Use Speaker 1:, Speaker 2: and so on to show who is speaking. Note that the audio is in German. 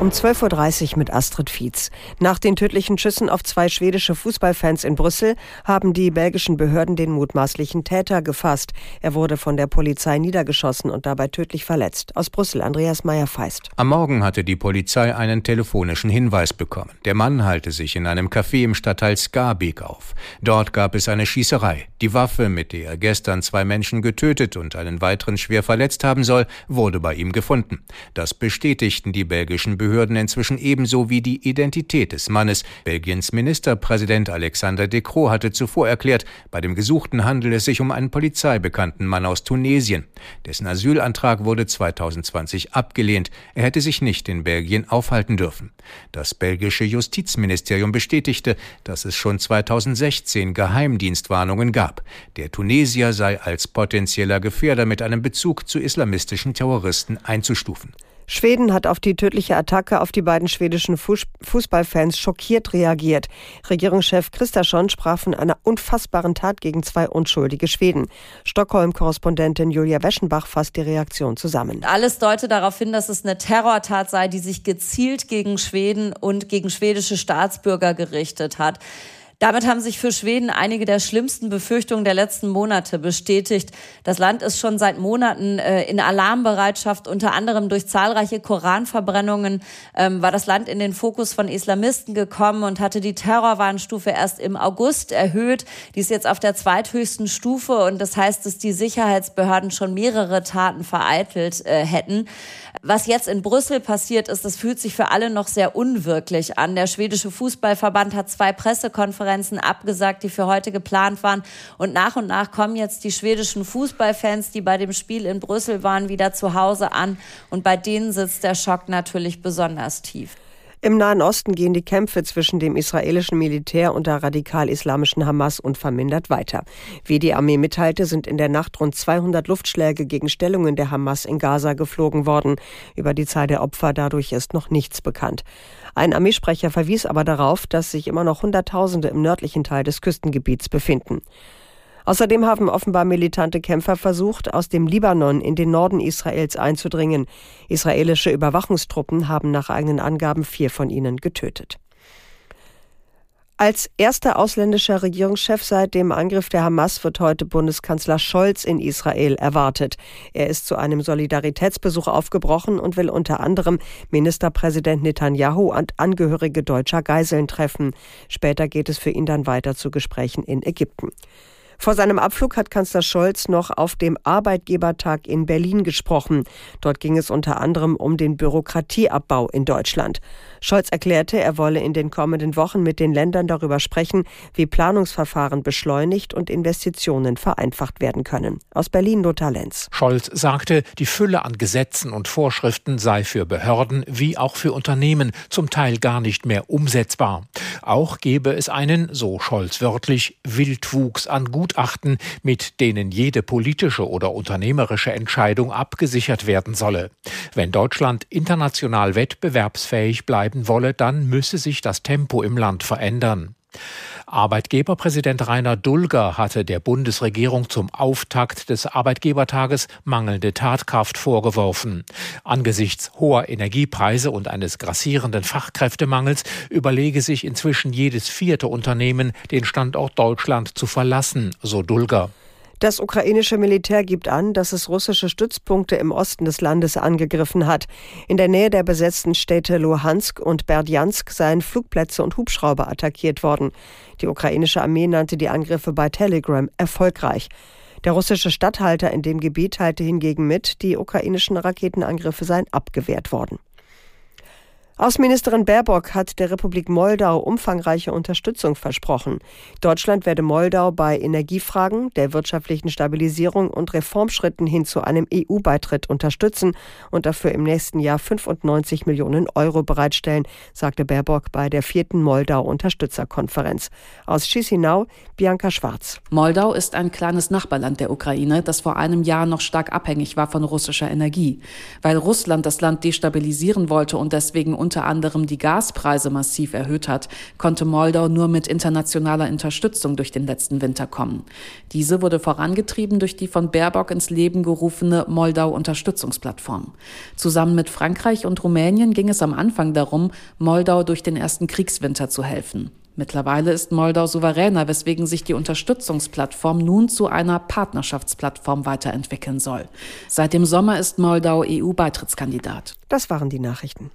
Speaker 1: Um 12.30 Uhr mit Astrid Fietz. Nach den tödlichen Schüssen auf zwei schwedische Fußballfans in Brüssel haben die belgischen Behörden den mutmaßlichen Täter gefasst. Er wurde von der Polizei niedergeschossen und dabei tödlich verletzt. Aus Brüssel, Andreas Meyer-Feist.
Speaker 2: Am Morgen hatte die Polizei einen telefonischen Hinweis bekommen. Der Mann halte sich in einem Café im Stadtteil Skarbek auf. Dort gab es eine Schießerei. Die Waffe, mit der er gestern zwei Menschen getötet und einen weiteren schwer verletzt haben soll, wurde bei ihm gefunden. Das bestätigten die belgischen Behörden Behörden inzwischen ebenso wie die Identität des Mannes. Belgiens Ministerpräsident Alexander De Croo hatte zuvor erklärt, bei dem Gesuchten handele es sich um einen polizeibekannten Mann aus Tunesien. Dessen Asylantrag wurde 2020 abgelehnt. Er hätte sich nicht in Belgien aufhalten dürfen. Das belgische Justizministerium bestätigte, dass es schon 2016 Geheimdienstwarnungen gab. Der Tunesier sei als potenzieller Gefährder mit einem Bezug zu islamistischen Terroristen einzustufen.
Speaker 1: Schweden hat auf die tödliche Attacke auf die beiden schwedischen Fußballfans schockiert reagiert. Regierungschef Kristersson sprach von einer unfassbaren Tat gegen zwei unschuldige Schweden. Stockholm-Korrespondentin Julia Weschenbach fasst die Reaktion zusammen.
Speaker 3: Alles deutet darauf hin, dass es eine Terrortat sei, die sich gezielt gegen Schweden und gegen schwedische Staatsbürger gerichtet hat. Damit haben sich für Schweden einige der schlimmsten Befürchtungen der letzten Monate bestätigt. Das Land ist schon seit Monaten äh, in Alarmbereitschaft, unter anderem durch zahlreiche Koranverbrennungen ähm, war das Land in den Fokus von Islamisten gekommen und hatte die Terrorwarnstufe erst im August erhöht. Die ist jetzt auf der zweithöchsten Stufe und das heißt, dass die Sicherheitsbehörden schon mehrere Taten vereitelt äh, hätten. Was jetzt in Brüssel passiert ist, das fühlt sich für alle noch sehr unwirklich an. Der schwedische Fußballverband hat zwei Pressekonferenzen abgesagt, die für heute geplant waren. Und nach und nach kommen jetzt die schwedischen Fußballfans, die bei dem Spiel in Brüssel waren, wieder zu Hause an. Und bei denen sitzt der Schock natürlich besonders tief.
Speaker 1: Im Nahen Osten gehen die Kämpfe zwischen dem israelischen Militär und der radikal-islamischen Hamas unvermindert weiter. Wie die Armee mitteilte, sind in der Nacht rund 200 Luftschläge gegen Stellungen der Hamas in Gaza geflogen worden. Über die Zahl der Opfer dadurch ist noch nichts bekannt. Ein Armeesprecher verwies aber darauf, dass sich immer noch Hunderttausende im nördlichen Teil des Küstengebiets befinden. Außerdem haben offenbar militante Kämpfer versucht, aus dem Libanon in den Norden Israels einzudringen. Israelische Überwachungstruppen haben nach eigenen Angaben vier von ihnen getötet. Als erster ausländischer Regierungschef seit dem Angriff der Hamas wird heute Bundeskanzler Scholz in Israel erwartet. Er ist zu einem Solidaritätsbesuch aufgebrochen und will unter anderem Ministerpräsident Netanyahu und Angehörige deutscher Geiseln treffen. Später geht es für ihn dann weiter zu Gesprächen in Ägypten. Vor seinem Abflug hat Kanzler Scholz noch auf dem Arbeitgebertag in Berlin gesprochen. Dort ging es unter anderem um den Bürokratieabbau in Deutschland. Scholz erklärte, er wolle in den kommenden Wochen mit den Ländern darüber sprechen, wie Planungsverfahren beschleunigt und Investitionen vereinfacht werden können. Aus Berlin Lothar Lenz.
Speaker 4: Scholz sagte, die Fülle an Gesetzen und Vorschriften sei für Behörden wie auch für Unternehmen zum Teil gar nicht mehr umsetzbar. Auch gebe es einen, so Scholz wörtlich, Wildwuchs an Gutachten, mit denen jede politische oder unternehmerische Entscheidung abgesichert werden solle. Wenn Deutschland international wettbewerbsfähig bleiben wolle, dann müsse sich das Tempo im Land verändern. Arbeitgeberpräsident Rainer Dulger hatte der Bundesregierung zum Auftakt des Arbeitgebertages mangelnde Tatkraft vorgeworfen. Angesichts hoher Energiepreise und eines grassierenden Fachkräftemangels überlege sich inzwischen jedes vierte Unternehmen, den Standort Deutschland zu verlassen, so Dulger.
Speaker 1: Das ukrainische Militär gibt an, dass es russische Stützpunkte im Osten des Landes angegriffen hat. In der Nähe der besetzten Städte Luhansk und Berdjansk seien Flugplätze und Hubschrauber attackiert worden. Die ukrainische Armee nannte die Angriffe bei Telegram erfolgreich. Der russische Statthalter in dem Gebiet teilte hingegen mit, die ukrainischen Raketenangriffe seien abgewehrt worden. Außenministerin Baerbock hat der Republik Moldau umfangreiche Unterstützung versprochen. Deutschland werde Moldau bei Energiefragen, der wirtschaftlichen Stabilisierung und Reformschritten hin zu einem EU-Beitritt unterstützen und dafür im nächsten Jahr 95 Millionen Euro bereitstellen, sagte Baerbock bei der vierten Moldau-Unterstützerkonferenz. Aus Chisinau, Bianca Schwarz.
Speaker 5: Moldau ist ein kleines Nachbarland der Ukraine, das vor einem Jahr noch stark abhängig war von russischer Energie. Weil Russland das Land destabilisieren wollte und deswegen unter anderem die Gaspreise massiv erhöht hat, konnte Moldau nur mit internationaler Unterstützung durch den letzten Winter kommen. Diese wurde vorangetrieben durch die von Baerbock ins Leben gerufene Moldau-Unterstützungsplattform. Zusammen mit Frankreich und Rumänien ging es am Anfang darum, Moldau durch den ersten Kriegswinter zu helfen. Mittlerweile ist Moldau souveräner, weswegen sich die Unterstützungsplattform nun zu einer Partnerschaftsplattform weiterentwickeln soll. Seit dem Sommer ist Moldau EU-Beitrittskandidat.
Speaker 1: Das waren die Nachrichten.